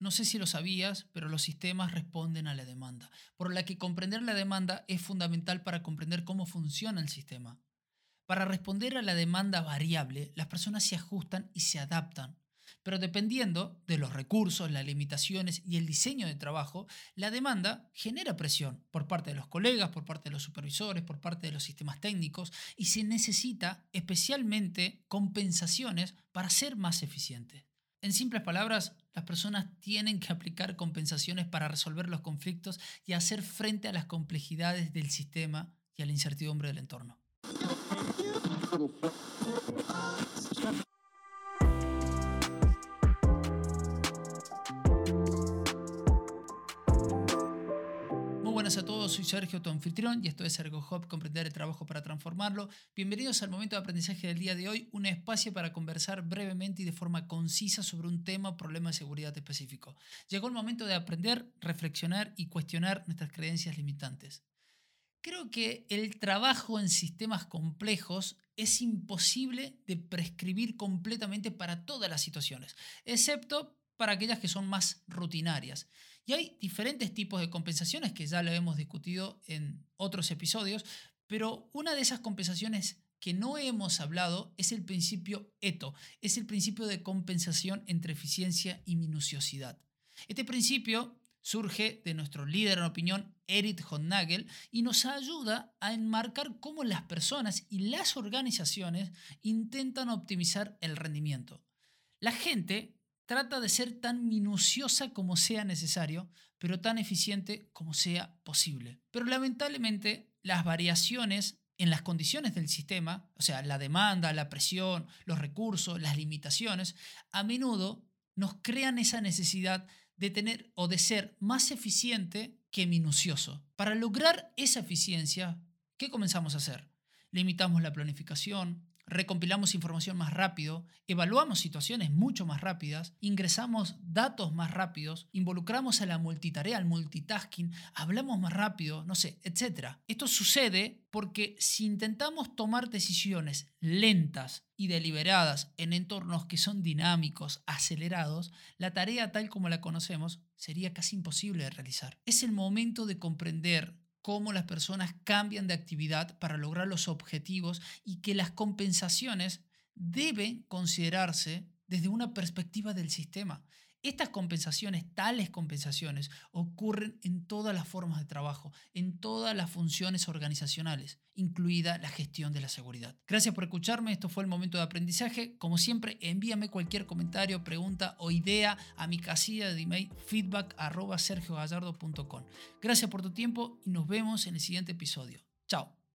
no sé si lo sabías, pero los sistemas responden a la demanda, por la que comprender la demanda es fundamental para comprender cómo funciona el sistema. Para responder a la demanda variable, las personas se ajustan y se adaptan. Pero dependiendo de los recursos, las limitaciones y el diseño de trabajo, la demanda genera presión por parte de los colegas, por parte de los supervisores, por parte de los sistemas técnicos y se necesita especialmente compensaciones para ser más eficientes. En simples palabras, las personas tienen que aplicar compensaciones para resolver los conflictos y hacer frente a las complejidades del sistema y a la incertidumbre del entorno. A todos, soy Sergio, tu y esto es Ergo Hub, comprender el trabajo para transformarlo. Bienvenidos al momento de aprendizaje del día de hoy, un espacio para conversar brevemente y de forma concisa sobre un tema o problema de seguridad específico. Llegó el momento de aprender, reflexionar y cuestionar nuestras creencias limitantes. Creo que el trabajo en sistemas complejos es imposible de prescribir completamente para todas las situaciones, excepto para aquellas que son más rutinarias. Y hay diferentes tipos de compensaciones que ya lo hemos discutido en otros episodios, pero una de esas compensaciones que no hemos hablado es el principio ETO, es el principio de compensación entre eficiencia y minuciosidad. Este principio surge de nuestro líder en opinión, Erich von Nagel, y nos ayuda a enmarcar cómo las personas y las organizaciones intentan optimizar el rendimiento. La gente trata de ser tan minuciosa como sea necesario, pero tan eficiente como sea posible. Pero lamentablemente las variaciones en las condiciones del sistema, o sea, la demanda, la presión, los recursos, las limitaciones, a menudo nos crean esa necesidad de tener o de ser más eficiente que minucioso. Para lograr esa eficiencia, ¿qué comenzamos a hacer? Limitamos la planificación, recompilamos información más rápido, evaluamos situaciones mucho más rápidas, ingresamos datos más rápidos, involucramos a la multitarea, al multitasking, hablamos más rápido, no sé, etc. Esto sucede porque si intentamos tomar decisiones lentas y deliberadas en entornos que son dinámicos, acelerados, la tarea tal como la conocemos sería casi imposible de realizar. Es el momento de comprender cómo las personas cambian de actividad para lograr los objetivos y que las compensaciones deben considerarse desde una perspectiva del sistema. Estas compensaciones, tales compensaciones, ocurren en todas las formas de trabajo, en todas las funciones organizacionales, incluida la gestión de la seguridad. Gracias por escucharme, esto fue el momento de aprendizaje. Como siempre, envíame cualquier comentario, pregunta o idea a mi casilla de email feedback Gracias por tu tiempo y nos vemos en el siguiente episodio. Chao.